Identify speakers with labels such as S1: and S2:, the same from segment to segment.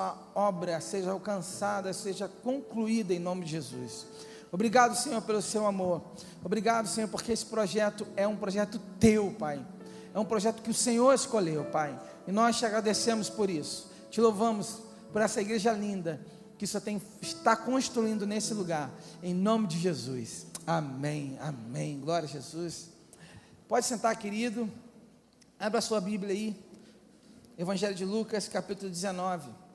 S1: a obra seja alcançada, seja concluída em nome de Jesus. Obrigado, Senhor, pelo seu amor. Obrigado, Senhor, porque esse projeto é um projeto teu, Pai. É um projeto que o Senhor escolheu, Pai. E nós te agradecemos por isso. Te louvamos por essa igreja linda que só tem, está construindo nesse lugar. Em nome de Jesus. Amém. Amém. Glória a Jesus. Pode sentar, querido. Abra a sua Bíblia aí. Evangelho de Lucas, capítulo 19.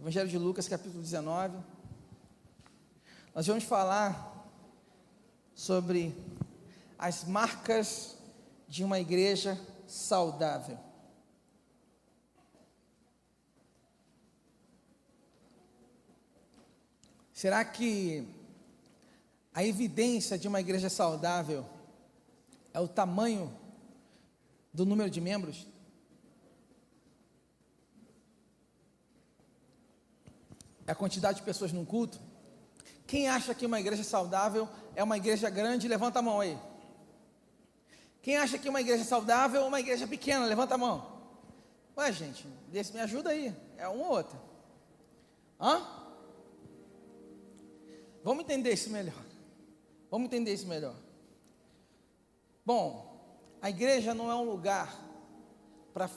S1: Evangelho de Lucas, capítulo 19. Nós vamos falar sobre as marcas de uma igreja saudável. Será que a evidência de uma igreja saudável é o tamanho do número de membros? A quantidade de pessoas num culto? Quem acha que uma igreja saudável é uma igreja grande, levanta a mão aí. Quem acha que uma igreja saudável é uma igreja pequena, levanta a mão. Ué, gente, desse me ajuda aí. É um ou outro. Hã? Vamos entender isso melhor. Vamos entender isso melhor. Bom, a igreja não é um lugar para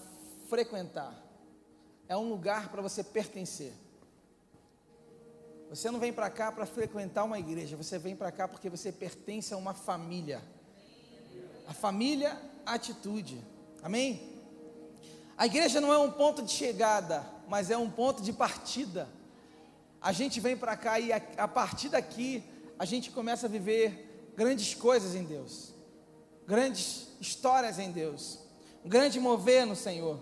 S1: frequentar, é um lugar para você pertencer. Você não vem para cá para frequentar uma igreja, você vem para cá porque você pertence a uma família. A família, a atitude. Amém? A igreja não é um ponto de chegada, mas é um ponto de partida. A gente vem para cá e a, a partir daqui a gente começa a viver grandes coisas em Deus, grandes histórias em Deus, um grande mover no Senhor.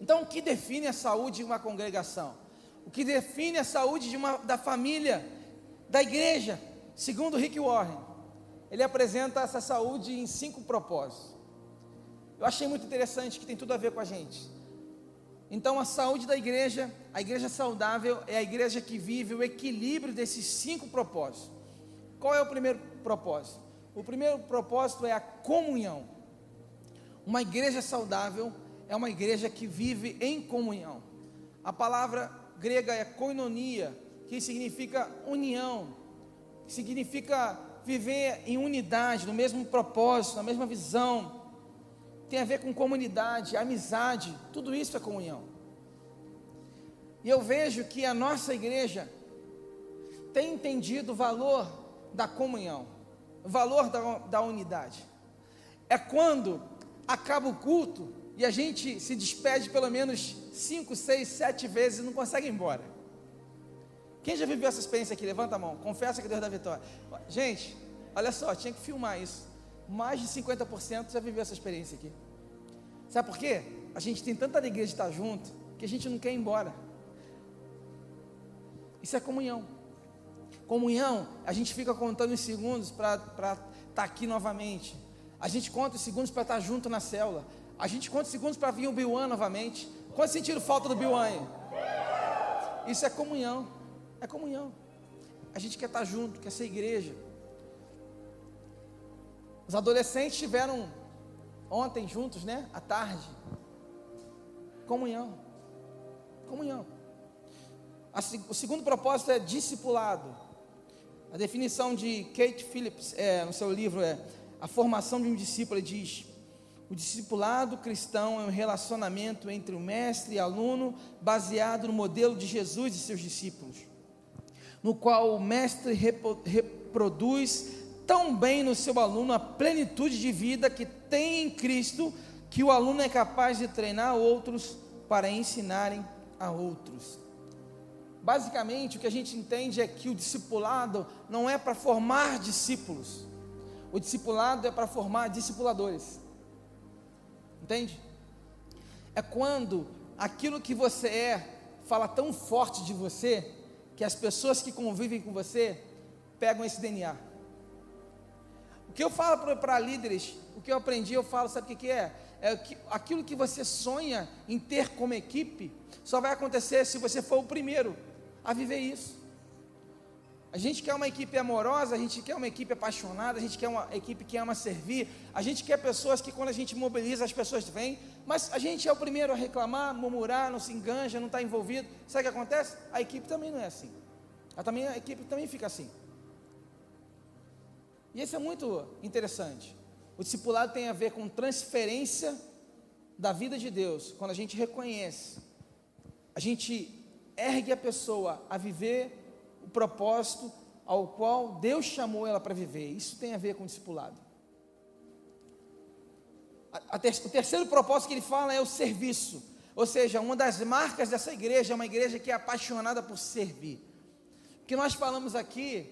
S1: Então, o que define a saúde de uma congregação? O que define a saúde de uma, da família, da igreja, segundo Rick Warren. Ele apresenta essa saúde em cinco propósitos. Eu achei muito interessante que tem tudo a ver com a gente. Então, a saúde da igreja, a igreja saudável, é a igreja que vive o equilíbrio desses cinco propósitos. Qual é o primeiro propósito? O primeiro propósito é a comunhão. Uma igreja saudável é uma igreja que vive em comunhão. A palavra grega é koinonia, que significa união, que significa viver em unidade, no mesmo propósito, na mesma visão. Tem a ver com comunidade, amizade, tudo isso é comunhão. E eu vejo que a nossa igreja tem entendido o valor da comunhão, o valor da, da unidade. É quando acaba o culto e a gente se despede pelo menos cinco, seis, sete vezes e não consegue ir embora. Quem já viveu essa experiência aqui? Levanta a mão. Confessa que Deus dá vitória. Gente, olha só, tinha que filmar isso. Mais de 50% já viveu essa experiência aqui. Sabe por quê? A gente tem tanta alegria de estar junto que a gente não quer ir embora. Isso é comunhão. Comunhão, a gente fica contando os segundos para estar tá aqui novamente. A gente conta os segundos para estar junto na célula. A gente conta os segundos para vir o Biwan novamente. Quantos sentiram falta do Bill aí? Isso é comunhão. É comunhão. A gente quer estar junto, quer ser igreja. Os adolescentes estiveram ontem juntos, né? À tarde. Comunhão. Comunhão. o segundo propósito é discipulado. A definição de Kate Phillips é, no seu livro é a formação de um discípulo. Diz: o discipulado cristão é um relacionamento entre o mestre e aluno baseado no modelo de Jesus e seus discípulos, no qual o mestre reproduz tão bem no seu aluno a plenitude de vida que tem em Cristo, que o aluno é capaz de treinar outros para ensinarem a outros. Basicamente, o que a gente entende é que o discipulado não é para formar discípulos, o discipulado é para formar discipuladores. Entende? É quando aquilo que você é fala tão forte de você que as pessoas que convivem com você pegam esse DNA. O que eu falo para líderes, o que eu aprendi, eu falo, sabe o que, que é? É que aquilo que você sonha em ter como equipe só vai acontecer se você for o primeiro a viver isso. A gente quer uma equipe amorosa, a gente quer uma equipe apaixonada, a gente quer uma equipe que ama servir, a gente quer pessoas que quando a gente mobiliza as pessoas vêm, mas a gente é o primeiro a reclamar, murmurar, não se enganja, não está envolvido. Sabe o que acontece? A equipe também não é assim. A, também, a equipe também fica assim. E isso é muito interessante. O discipulado tem a ver com transferência da vida de Deus. Quando a gente reconhece, a gente ergue a pessoa a viver o propósito ao qual Deus chamou ela para viver. Isso tem a ver com o discipulado. A, a ter, o terceiro propósito que ele fala é o serviço. Ou seja, uma das marcas dessa igreja é uma igreja que é apaixonada por servir. O que nós falamos aqui,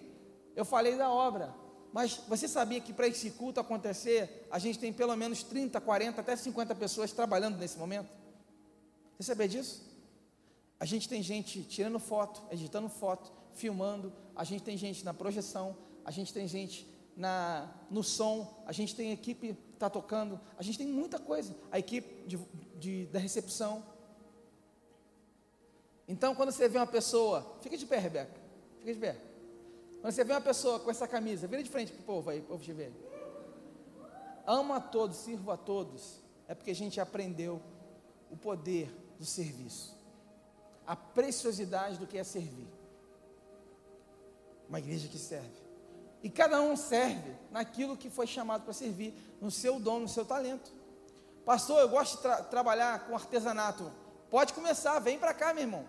S1: eu falei da obra. Mas você sabia que para esse culto acontecer, a gente tem pelo menos 30, 40, até 50 pessoas trabalhando nesse momento? Você sabia disso? A gente tem gente tirando foto, editando foto, filmando, a gente tem gente na projeção, a gente tem gente na, no som, a gente tem equipe está tocando, a gente tem muita coisa, a equipe de, de, da recepção. Então, quando você vê uma pessoa, fica de pé, Rebeca, fica de pé. Quando você vê uma pessoa com essa camisa, vira de frente para o povo aí, povo te ver. Ama a todos, sirva a todos, é porque a gente aprendeu o poder do serviço, a preciosidade do que é servir. Uma igreja que serve. E cada um serve naquilo que foi chamado para servir, no seu dom, no seu talento. Pastor, eu gosto de tra trabalhar com artesanato. Pode começar, vem para cá, meu irmão.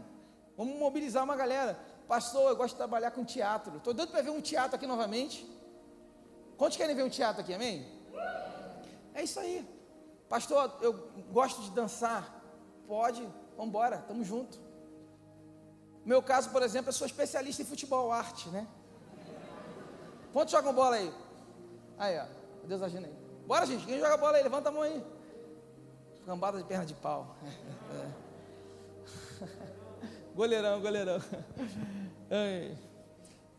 S1: Vamos mobilizar uma galera. Pastor, eu gosto de trabalhar com teatro. Estou doido para ver um teatro aqui novamente. Quantos querem ver um teatro aqui, amém? É isso aí. Pastor, eu gosto de dançar. Pode, vamos embora, estamos juntos. Meu caso, por exemplo, eu sou especialista em futebol, arte, né? Quantos jogam bola aí? Aí, ó. Deus agindo aí. Bora, gente. Quem joga bola aí? Levanta a mão aí. Cambada de perna de pau. goleirão, goleirão.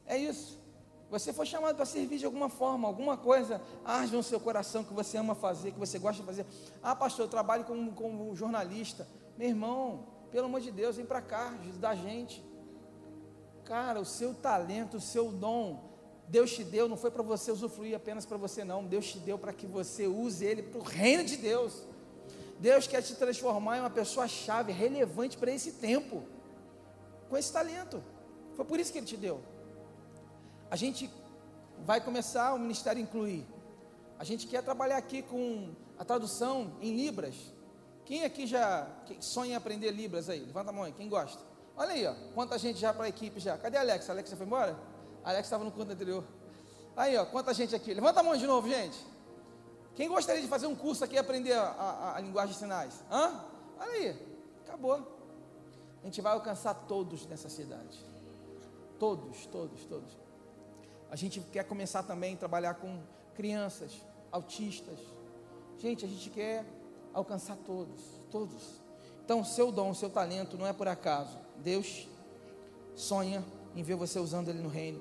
S1: É isso. Você foi chamado para servir de alguma forma, alguma coisa arde no seu coração que você ama fazer, que você gosta de fazer. Ah, pastor, eu trabalho como, como jornalista. Meu irmão, pelo amor de Deus, vem para cá, ajudar a gente. Cara, o seu talento, o seu dom, Deus te deu, não foi para você usufruir apenas para você, não. Deus te deu para que você use ele para o reino de Deus. Deus quer te transformar em uma pessoa chave, relevante para esse tempo, com esse talento. Foi por isso que ele te deu. A gente vai começar o ministério incluir. A gente quer trabalhar aqui com a tradução em Libras. Quem aqui já sonha em aprender Libras aí? Levanta a mão aí, quem gosta? Olha aí, ó, quanta gente já para a equipe já. Cadê a Alex? A Alex já foi embora? A Alex estava no canto anterior. Aí, ó, quanta gente aqui. Levanta a mão de novo, gente. Quem gostaria de fazer um curso aqui e aprender a, a, a linguagem de sinais? Hã? Olha aí, acabou. A gente vai alcançar todos nessa cidade. Todos, todos, todos. A gente quer começar também a trabalhar com crianças, autistas. Gente, a gente quer alcançar todos, todos. Então, o seu dom, o seu talento não é por acaso. Deus sonha em ver você usando ele no reino.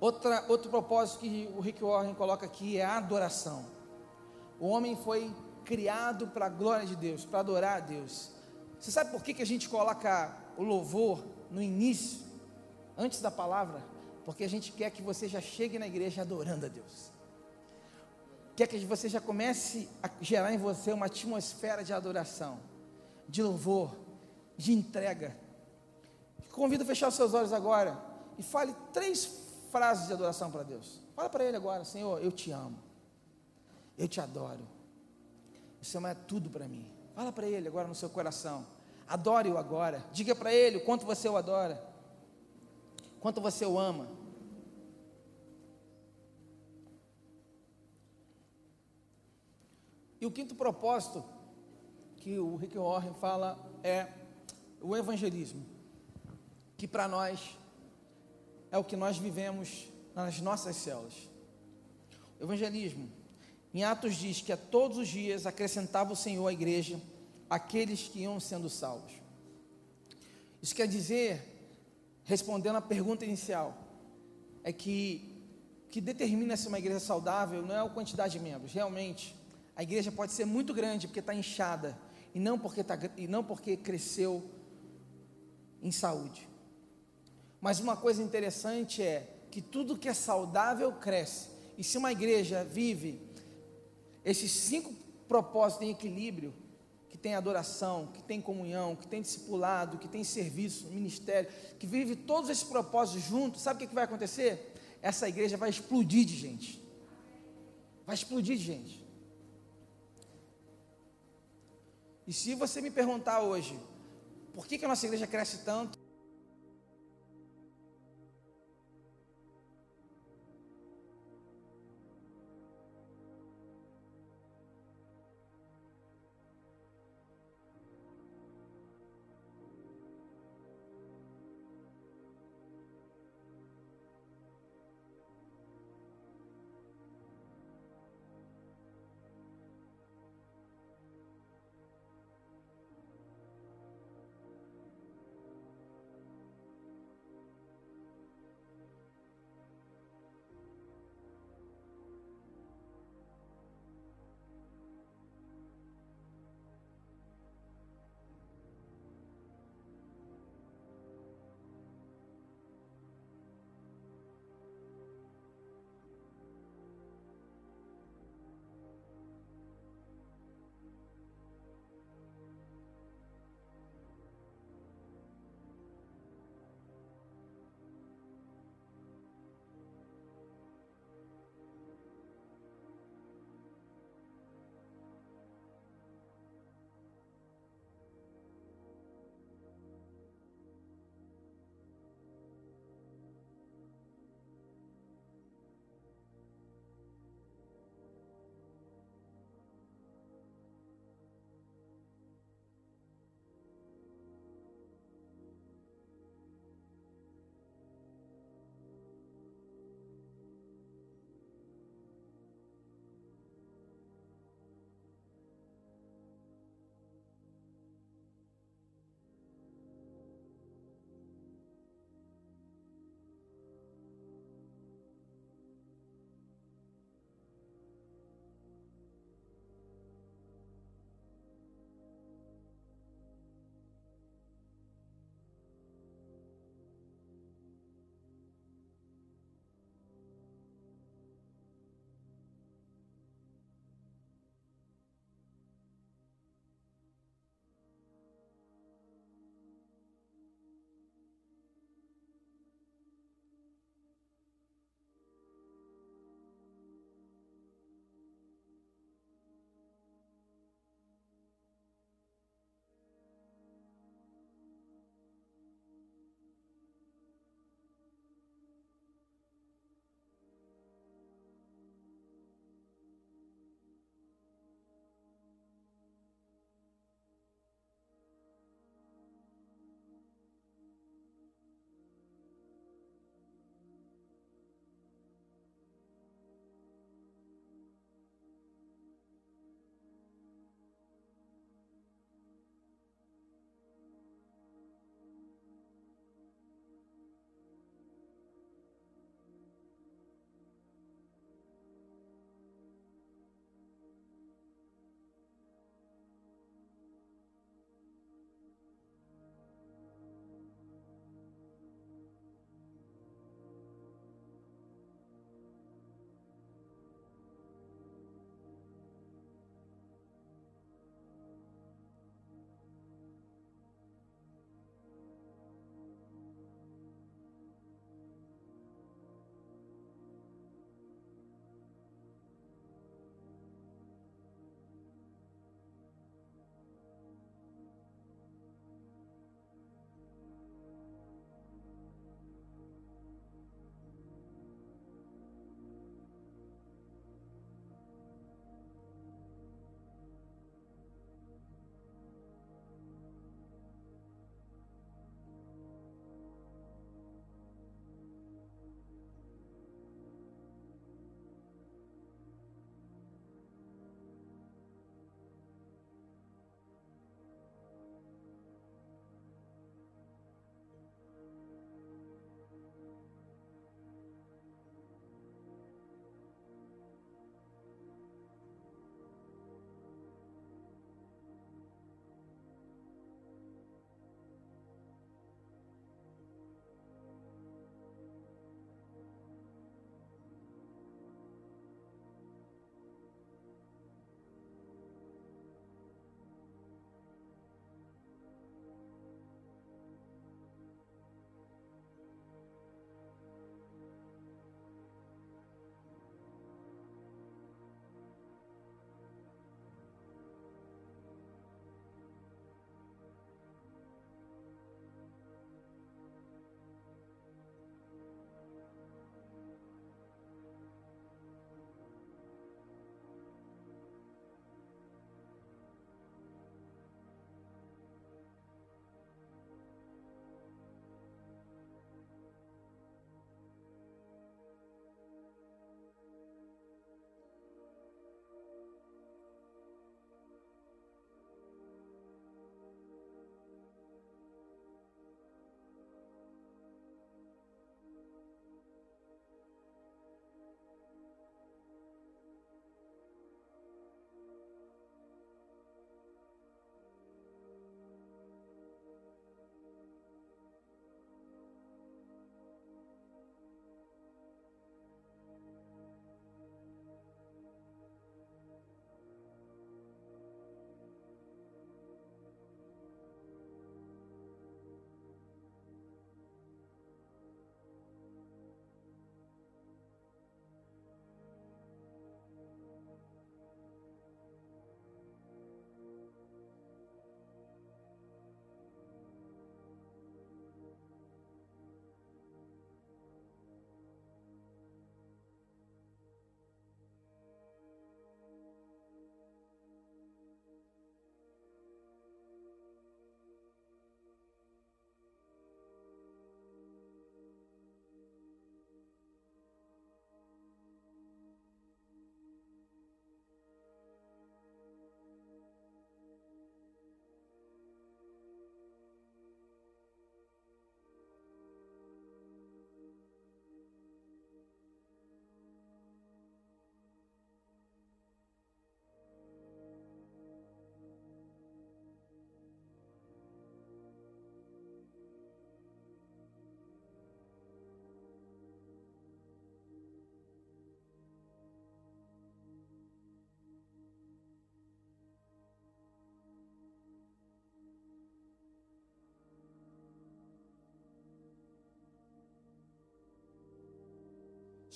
S1: Outra, outro propósito que o Rick Warren coloca aqui é a adoração. O homem foi criado para a glória de Deus, para adorar a Deus. Você sabe por que, que a gente coloca o louvor no início, antes da palavra? Porque a gente quer que você já chegue na igreja adorando a Deus quer que você já comece a gerar em você uma atmosfera de adoração, de louvor, de entrega. Convido a fechar os seus olhos agora e fale três frases de adoração para Deus. Fala para Ele agora, Senhor, eu te amo, eu te adoro, o Senhor é tudo para mim. Fala para Ele agora no seu coração, adore-o agora, diga para Ele o quanto você o adora, quanto você o ama. E o quinto propósito que o Rick Warren fala é o evangelismo, que para nós é o que nós vivemos nas nossas células. O evangelismo, em Atos diz que a todos os dias acrescentava o Senhor à igreja aqueles que iam sendo salvos. Isso quer dizer, respondendo à pergunta inicial, é que que determina se uma igreja saudável não é a quantidade de membros, realmente a igreja pode ser muito grande porque está inchada e não porque, tá, e não porque cresceu em saúde. Mas uma coisa interessante é que tudo que é saudável cresce. E se uma igreja vive esses cinco propósitos em equilíbrio, que tem adoração, que tem comunhão, que tem discipulado, que tem serviço, ministério, que vive todos esses propósitos juntos, sabe o que, que vai acontecer? Essa igreja vai explodir de gente. Vai explodir de gente. E se você me perguntar hoje, por que, que a nossa igreja cresce tanto?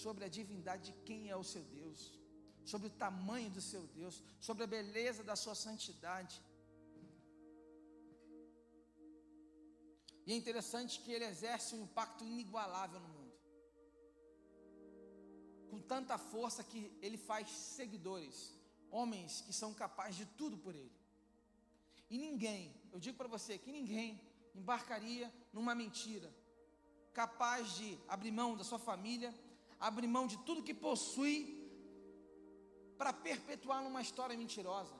S1: Sobre a divindade de quem é o seu Deus, sobre o tamanho do seu Deus, sobre a beleza da sua santidade. E é interessante que ele exerce um impacto inigualável no mundo. Com tanta força que ele faz seguidores, homens que são capazes de tudo por ele. E ninguém, eu digo para você que ninguém embarcaria numa mentira, capaz de abrir mão da sua família, abrir mão de tudo que possui, para perpetuar numa história mentirosa.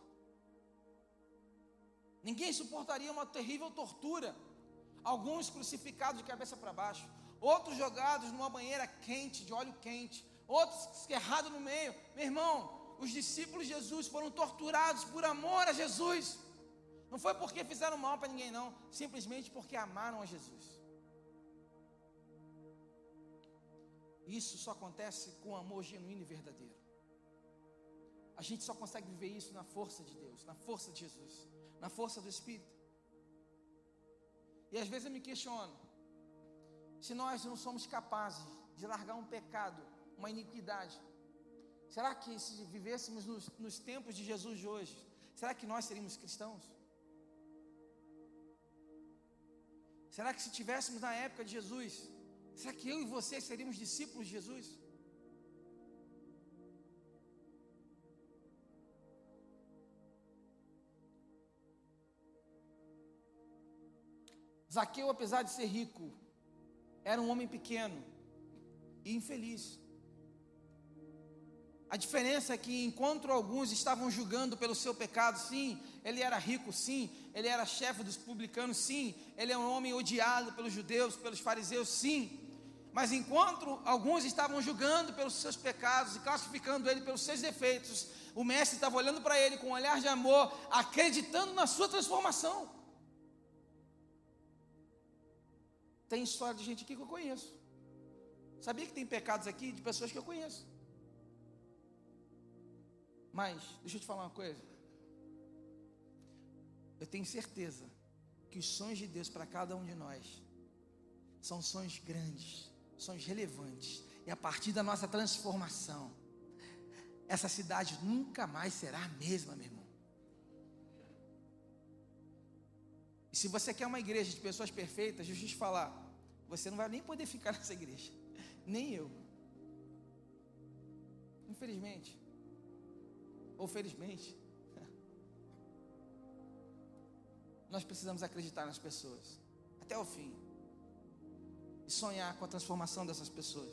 S1: Ninguém suportaria uma terrível tortura. Alguns crucificados de cabeça para baixo, outros jogados numa banheira quente, de óleo quente, outros esquerrados no meio. Meu irmão, os discípulos de Jesus foram torturados por amor a Jesus. Não foi porque fizeram mal para ninguém, não. Simplesmente porque amaram a Jesus. Isso só acontece com amor genuíno e verdadeiro. A gente só consegue viver isso na força de Deus, na força de Jesus, na força do Espírito. E às vezes eu me questiono: se nós não somos capazes de largar um pecado, uma iniquidade, será que se vivêssemos nos, nos tempos de Jesus de hoje, será que nós seríamos cristãos? Será que se tivéssemos na época de Jesus, será que eu e você seríamos discípulos de Jesus? Zaqueu, apesar de ser rico, era um homem pequeno e infeliz. A diferença é que enquanto alguns estavam julgando pelo seu pecado, sim, ele era rico, sim, ele era chefe dos publicanos, sim, ele é um homem odiado pelos judeus, pelos fariseus, sim. Mas enquanto alguns estavam julgando pelos seus pecados e classificando ele pelos seus defeitos, o mestre estava olhando para ele com um olhar de amor, acreditando na sua transformação. Tem história de gente aqui que eu conheço. Sabia que tem pecados aqui de pessoas que eu conheço. Mas, deixa eu te falar uma coisa. Eu tenho certeza que os sonhos de Deus para cada um de nós são sonhos grandes, sonhos relevantes. E a partir da nossa transformação, essa cidade nunca mais será a mesma, meu irmão. E se você quer uma igreja de pessoas perfeitas, deixa eu te falar, você não vai nem poder ficar nessa igreja, nem eu. Infelizmente ou felizmente. Nós precisamos acreditar nas pessoas até o fim e sonhar com a transformação dessas pessoas.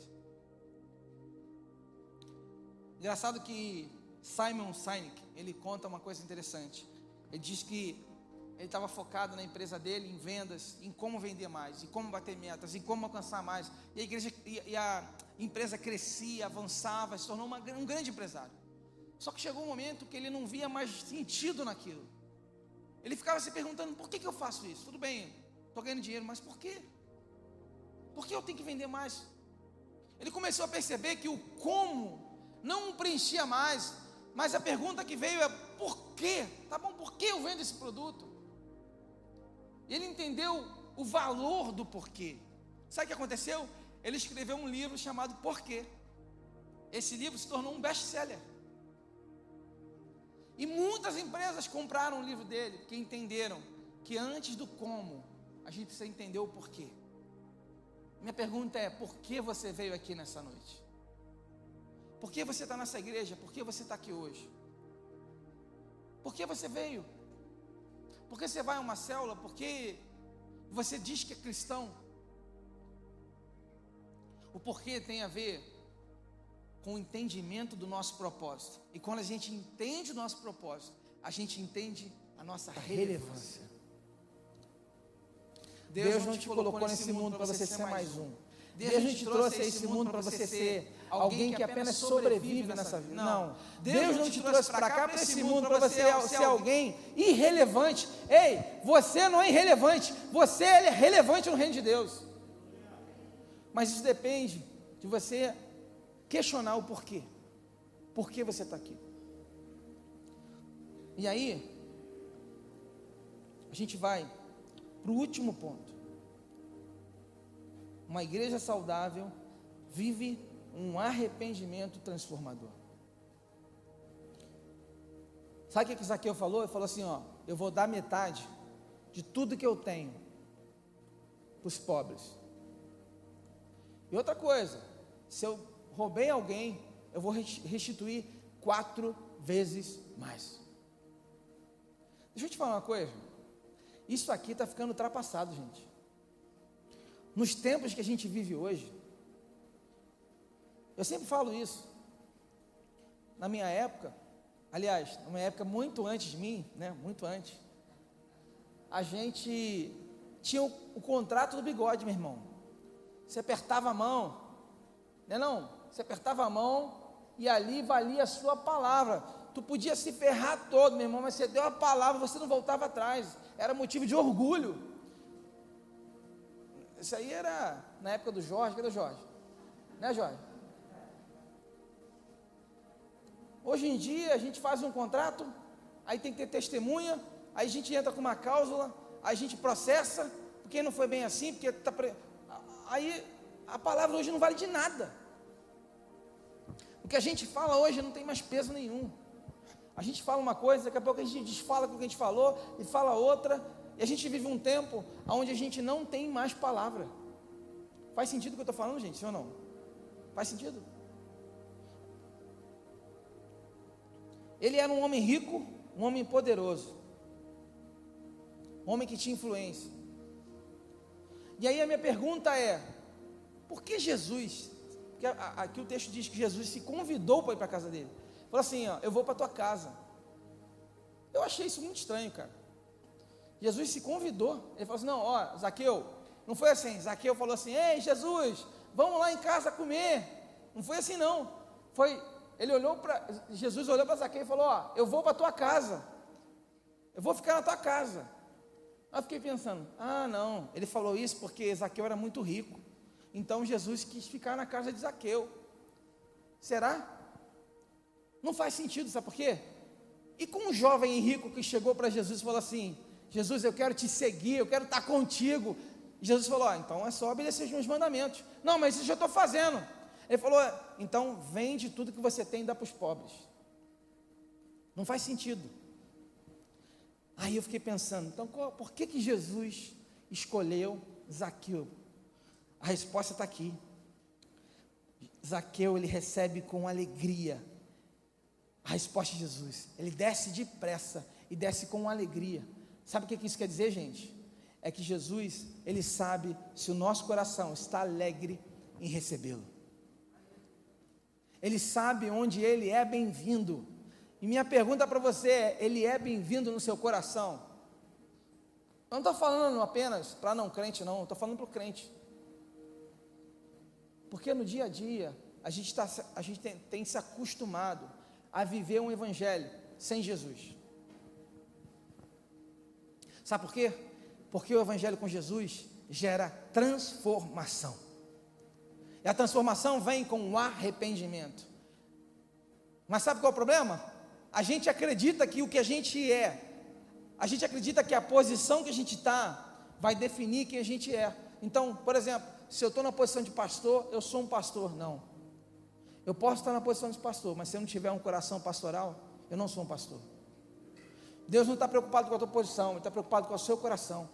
S1: Engraçado que Simon Sinek, ele conta uma coisa interessante. Ele diz que ele estava focado na empresa dele, em vendas, em como vender mais, em como bater metas, em como alcançar mais. E a igreja e a empresa crescia, avançava, se tornou uma, um grande empresário. Só que chegou um momento que ele não via mais sentido naquilo. Ele ficava se perguntando: por que, que eu faço isso? Tudo bem, estou ganhando dinheiro, mas por quê? Por que eu tenho que vender mais? Ele começou a perceber que o como não preenchia mais, mas a pergunta que veio é: por quê? Tá bom, por que eu vendo esse produto? E ele entendeu o valor do porquê. Sabe o que aconteceu? Ele escreveu um livro chamado Porquê. Esse livro se tornou um best-seller. E muitas empresas compraram o livro dele, porque entenderam que antes do como, a gente precisa entender o porquê. Minha pergunta é: por que você veio aqui nessa noite? Por que você está nessa igreja? Por que você está aqui hoje? Por que você veio? Por que você vai a uma célula? Por que você diz que é cristão? O porquê tem a ver com o entendimento do nosso propósito. E quando a gente entende o nosso propósito, a gente entende a nossa relevância. Deus, Deus não te colocou nesse mundo para você ser mais um. Deus não te trouxe a esse mundo para você ser alguém que apenas sobrevive nessa vida. Não. Deus não te trouxe para cá, para esse mundo, para você ser alguém irrelevante. Ei, você não é irrelevante. Você é relevante no reino de Deus. Mas isso depende de você questionar o porquê. Por que você está aqui? E aí, a gente vai para o último ponto. Uma igreja saudável vive um arrependimento transformador. Sabe o que Zaqueu falou? Ele falou assim: ó, eu vou dar metade de tudo que eu tenho para os pobres. E outra coisa, se eu roubei alguém, eu vou restituir quatro vezes mais. Deixa eu te falar uma coisa. Isso aqui está ficando ultrapassado, gente. Nos tempos que a gente vive hoje, eu sempre falo isso. Na minha época, aliás, numa época muito antes de mim, né? Muito antes, a gente tinha o, o contrato do bigode, meu irmão. Você apertava a mão, né? Não, você apertava a mão e ali valia a sua palavra. Tu podia se ferrar todo, meu irmão, mas você deu a palavra, você não voltava atrás. Era motivo de orgulho. Isso aí era na época do Jorge, cadê o Jorge? Né, Jorge? Hoje em dia a gente faz um contrato, aí tem que ter testemunha, aí a gente entra com uma cláusula, aí a gente processa, porque não foi bem assim, porque tá pre... aí a palavra hoje não vale de nada. O que a gente fala hoje não tem mais peso nenhum. A gente fala uma coisa, daqui a pouco a gente desfala com o que a gente falou e fala outra, e a gente vive um tempo onde a gente não tem mais palavra. Faz sentido o que eu estou falando, gente? Sim ou não? Faz sentido? Ele era um homem rico, um homem poderoso, um homem que tinha influência. E aí a minha pergunta é: por que Jesus? Porque aqui o texto diz que Jesus se convidou para ir para a casa dele. Falou assim: ó, eu vou para tua casa. Eu achei isso muito estranho, cara. Jesus se convidou. Ele falou assim: não, ó, Zaqueu. Não foi assim. Zaqueu falou assim: ei, Jesus, vamos lá em casa comer. Não foi assim, não. Foi ele olhou para Jesus olhou para Zaqueu e falou: Ó, eu vou para tua casa. Eu vou ficar na tua casa. Aí eu fiquei pensando: Ah, não. Ele falou isso porque Zaqueu era muito rico. Então Jesus quis ficar na casa de Zaqueu. Será? Não faz sentido, sabe por quê? E com um jovem rico que chegou para Jesus e falou assim: Jesus, eu quero te seguir, eu quero estar contigo. Jesus falou: ah, então é só obedecer os meus mandamentos. Não, mas isso eu já estou fazendo. Ele falou: então vende tudo que você tem e dá para os pobres. Não faz sentido. Aí eu fiquei pensando, então qual, por que, que Jesus escolheu Zaqueu? A resposta está aqui. Zaqueu ele recebe com alegria a resposta de Jesus. Ele desce depressa e desce com alegria. Sabe o que, que isso quer dizer, gente? É que Jesus, ele sabe se o nosso coração está alegre em recebê-lo. Ele sabe onde ele é bem-vindo. E minha pergunta para você é: ele é bem-vindo no seu coração? Eu não estou falando apenas para não crente, não, estou falando para o crente. Porque no dia a dia, a gente, tá, a gente tem, tem se acostumado a viver um evangelho sem Jesus. Sabe por quê? Porque o evangelho com Jesus gera transformação. E a transformação vem com o arrependimento. Mas sabe qual é o problema? A gente acredita que o que a gente é, a gente acredita que a posição que a gente está vai definir quem a gente é. Então, por exemplo, se eu estou na posição de pastor, eu sou um pastor. Não. Eu posso estar na posição de pastor, mas se eu não tiver um coração pastoral, eu não sou um pastor. Deus não está preocupado com a tua posição, Ele está preocupado com o seu coração.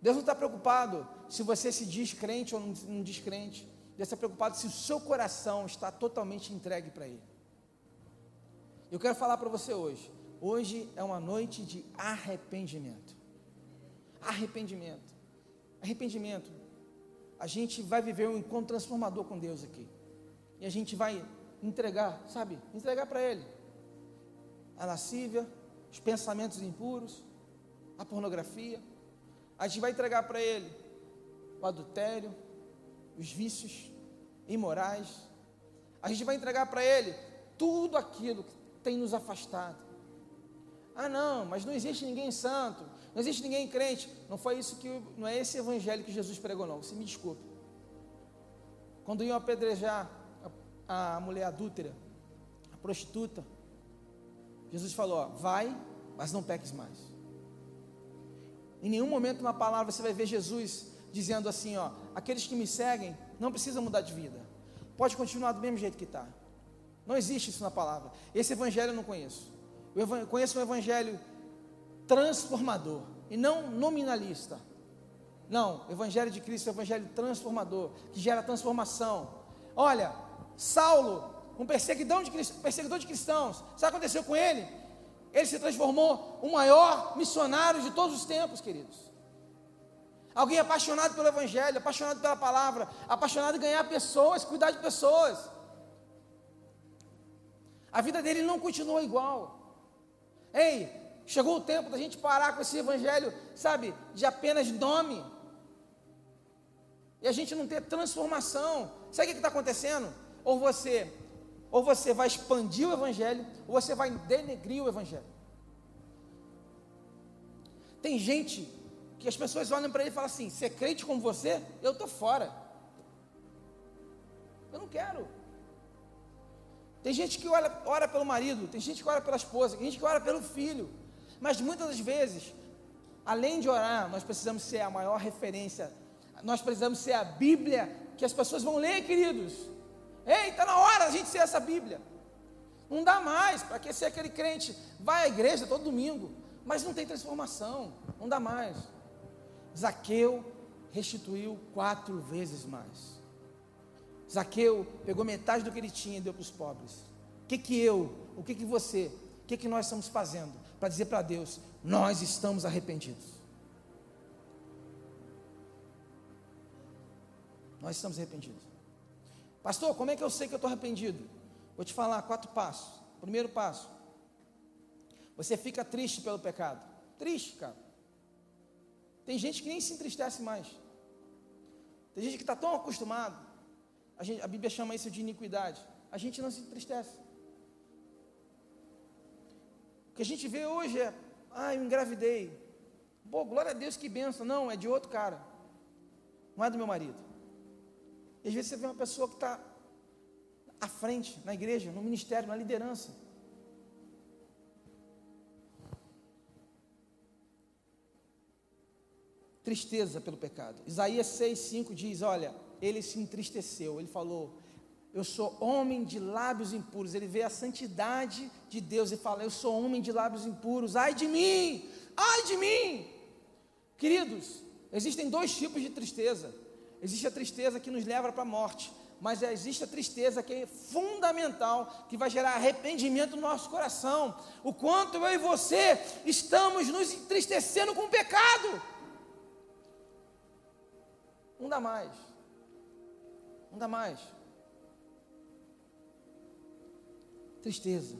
S1: Deus não está preocupado se você se diz crente ou não diz crente. Deus está preocupado se o seu coração está totalmente entregue para Ele. Eu quero falar para você hoje. Hoje é uma noite de arrependimento. Arrependimento. Arrependimento. A gente vai viver um encontro transformador com Deus aqui. E a gente vai entregar, sabe? Entregar para Ele a lascívia, os pensamentos impuros, a pornografia a gente vai entregar para Ele o adultério, os vícios imorais. A gente vai entregar para Ele tudo aquilo que tem nos afastado. Ah, não, mas não existe ninguém santo, não existe ninguém crente. Não foi isso que, não é esse evangelho que Jesus pregou, não. Você me desculpe. Quando iam apedrejar a, a mulher adúltera, a prostituta, Jesus falou: ó, vai, mas não peques mais. Em nenhum momento na palavra você vai ver Jesus dizendo assim: ó, aqueles que me seguem não precisam mudar de vida, pode continuar do mesmo jeito que está. Não existe isso na palavra. Esse evangelho eu não conheço. Eu conheço um evangelho transformador e não nominalista. Não, evangelho de Cristo é evangelho transformador, que gera transformação. Olha, Saulo, um perseguidor de, perseguidor de cristãos, sabe o que aconteceu com ele? Ele se transformou o maior missionário de todos os tempos, queridos. Alguém apaixonado pelo Evangelho, apaixonado pela palavra, apaixonado em ganhar pessoas, cuidar de pessoas. A vida dele não continuou igual. Ei, chegou o tempo da gente parar com esse Evangelho, sabe, de apenas nome. E a gente não ter transformação. Sabe o que está acontecendo? Ou você, ou você vai expandir o Evangelho, ou você vai denegrir o Evangelho. Tem gente que as pessoas olham para ele e falam assim: ser crente como você, eu estou fora. Eu não quero. Tem gente que ora pelo marido, tem gente que ora pela esposa, tem gente que ora pelo filho. Mas muitas das vezes, além de orar, nós precisamos ser a maior referência. Nós precisamos ser a Bíblia que as pessoas vão ler, queridos. Ei, está na hora a gente ser essa Bíblia. Não dá mais para que ser aquele crente. Vai à igreja todo domingo, mas não tem transformação. Não dá mais. Zaqueu restituiu quatro vezes mais. Zaqueu pegou metade do que ele tinha e deu para os pobres. O que que eu, o que que você, o que que nós estamos fazendo para dizer para Deus, nós estamos arrependidos? Nós estamos arrependidos. Pastor, como é que eu sei que eu estou arrependido? Vou te falar quatro passos. Primeiro passo, você fica triste pelo pecado. Triste, cara. Tem gente que nem se entristece mais. Tem gente que está tão acostumado. A, gente, a, Bíblia chama isso de iniquidade. A gente não se entristece. O que a gente vê hoje é, ah, eu engravidei. Pô, glória a Deus, que benção. Não, é de outro cara. Não é do meu marido. E às vezes você vê uma pessoa que está à frente, na igreja, no ministério, na liderança. tristeza pelo pecado. Isaías 6,5 diz: Olha, ele se entristeceu, ele falou, Eu sou homem de lábios impuros. Ele vê a santidade de Deus e fala: Eu sou homem de lábios impuros, ai de mim, ai de mim. Queridos, existem dois tipos de tristeza. Existe a tristeza que nos leva para a morte, mas existe a tristeza que é fundamental, que vai gerar arrependimento no nosso coração. O quanto eu e você estamos nos entristecendo com o pecado. Não dá mais. Não dá mais. Tristeza.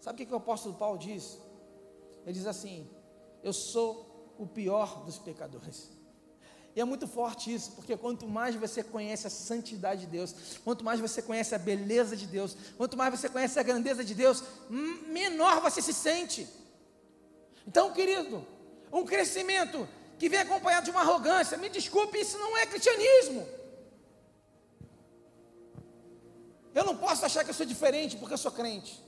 S1: Sabe o que, o apóstolo Paulo diz? Ele diz assim: Eu sou o pior dos pecadores. E é muito forte isso, porque quanto mais você conhece a santidade de Deus, quanto mais você conhece a beleza de Deus, quanto mais você conhece a grandeza de Deus, menor você se sente. Então, querido, um crescimento que vem acompanhado de uma arrogância. Me desculpe, isso não é cristianismo. Eu não posso achar que eu sou diferente porque eu sou crente.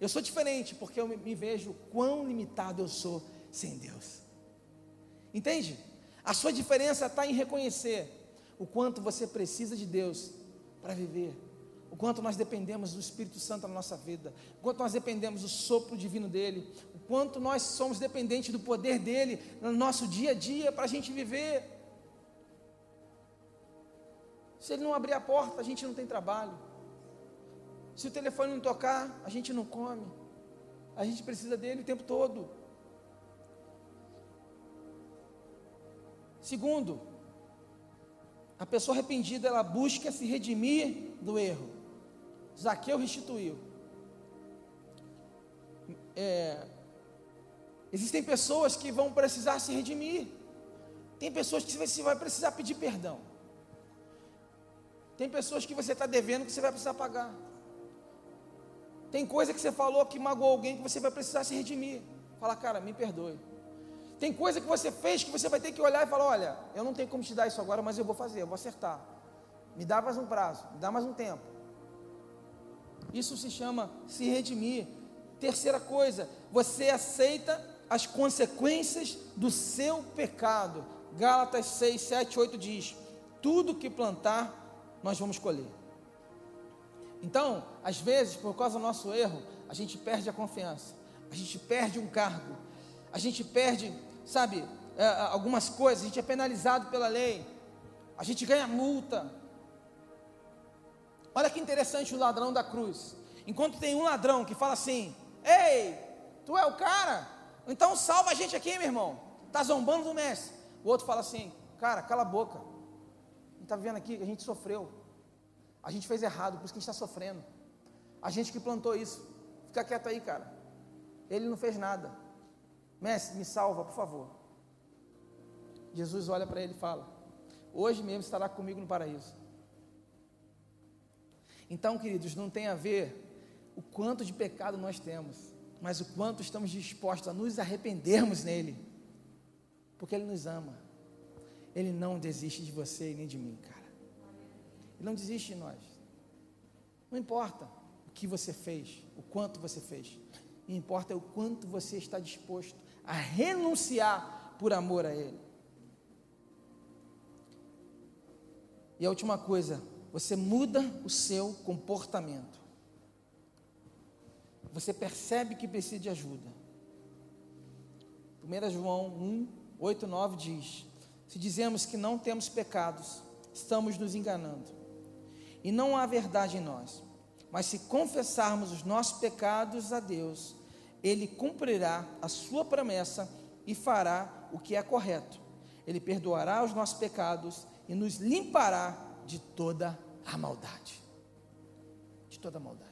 S1: Eu sou diferente porque eu me vejo quão limitado eu sou sem Deus. Entende? A sua diferença está em reconhecer o quanto você precisa de Deus para viver, o quanto nós dependemos do Espírito Santo na nossa vida, o quanto nós dependemos do sopro divino dele, quanto nós somos dependentes do poder dele no nosso dia a dia para a gente viver. Se ele não abrir a porta, a gente não tem trabalho. Se o telefone não tocar, a gente não come. A gente precisa dele o tempo todo. Segundo, a pessoa arrependida ela busca se redimir do erro. Zaqueu restituiu. É, Existem pessoas que vão precisar se redimir. Tem pessoas que você vai precisar pedir perdão. Tem pessoas que você está devendo que você vai precisar pagar. Tem coisa que você falou que magoou alguém que você vai precisar se redimir. Fala, cara, me perdoe. Tem coisa que você fez que você vai ter que olhar e falar: olha, eu não tenho como te dar isso agora, mas eu vou fazer, eu vou acertar. Me dá mais um prazo, me dá mais um tempo. Isso se chama se redimir. Terceira coisa, você aceita as consequências do seu pecado. Gálatas 6, 7, 8 diz: Tudo que plantar, nós vamos colher. Então, às vezes, por causa do nosso erro, a gente perde a confiança, a gente perde um cargo, a gente perde, sabe, é, algumas coisas, a gente é penalizado pela lei, a gente ganha multa. Olha que interessante o ladrão da cruz. Enquanto tem um ladrão que fala assim: Ei, tu é o cara? Então salva a gente aqui, meu irmão. Está zombando do mestre. O outro fala assim: Cara, cala a boca. Está vendo aqui a gente sofreu. A gente fez errado, por isso que a gente está sofrendo. A gente que plantou isso. Fica quieto aí, cara. Ele não fez nada. Mestre, me salva, por favor. Jesus olha para ele e fala: Hoje mesmo estará comigo no paraíso. Então, queridos, não tem a ver o quanto de pecado nós temos, mas o quanto estamos dispostos a nos arrependermos nele, porque Ele nos ama. Ele não desiste de você e nem de mim, cara. Ele não desiste de nós. Não importa o que você fez, o quanto você fez, o importa é o quanto você está disposto a renunciar por amor a Ele. E a última coisa, você muda o seu comportamento. Você percebe que precisa de ajuda. 1 João 1, 8, 9 diz: Se dizemos que não temos pecados, estamos nos enganando, e não há verdade em nós. Mas se confessarmos os nossos pecados a Deus, Ele cumprirá a Sua promessa e fará o que é correto. Ele perdoará os nossos pecados e nos limpará de toda a maldade. De toda a maldade.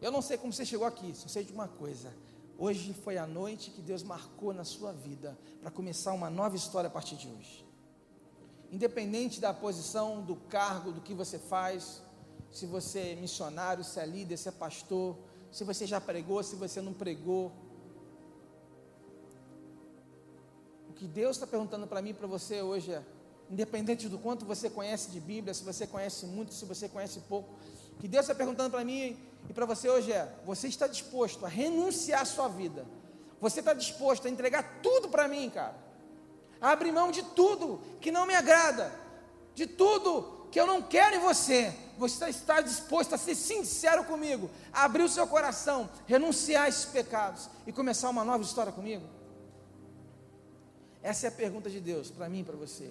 S1: Eu não sei como você chegou aqui, só sei de uma coisa. Hoje foi a noite que Deus marcou na sua vida para começar uma nova história a partir de hoje. Independente da posição, do cargo, do que você faz, se você é missionário, se é líder, se é pastor, se você já pregou, se você não pregou, que Deus está perguntando para mim e para você hoje é: independente do quanto você conhece de Bíblia, se você conhece muito, se você conhece pouco, que Deus está perguntando para mim e para você hoje é: você está disposto a renunciar à sua vida? Você está disposto a entregar tudo para mim, cara? A abrir mão de tudo que não me agrada, de tudo que eu não quero em você. Você está disposto a ser sincero comigo, a abrir o seu coração, renunciar a esses pecados e começar uma nova história comigo? Essa é a pergunta de Deus para mim e para você.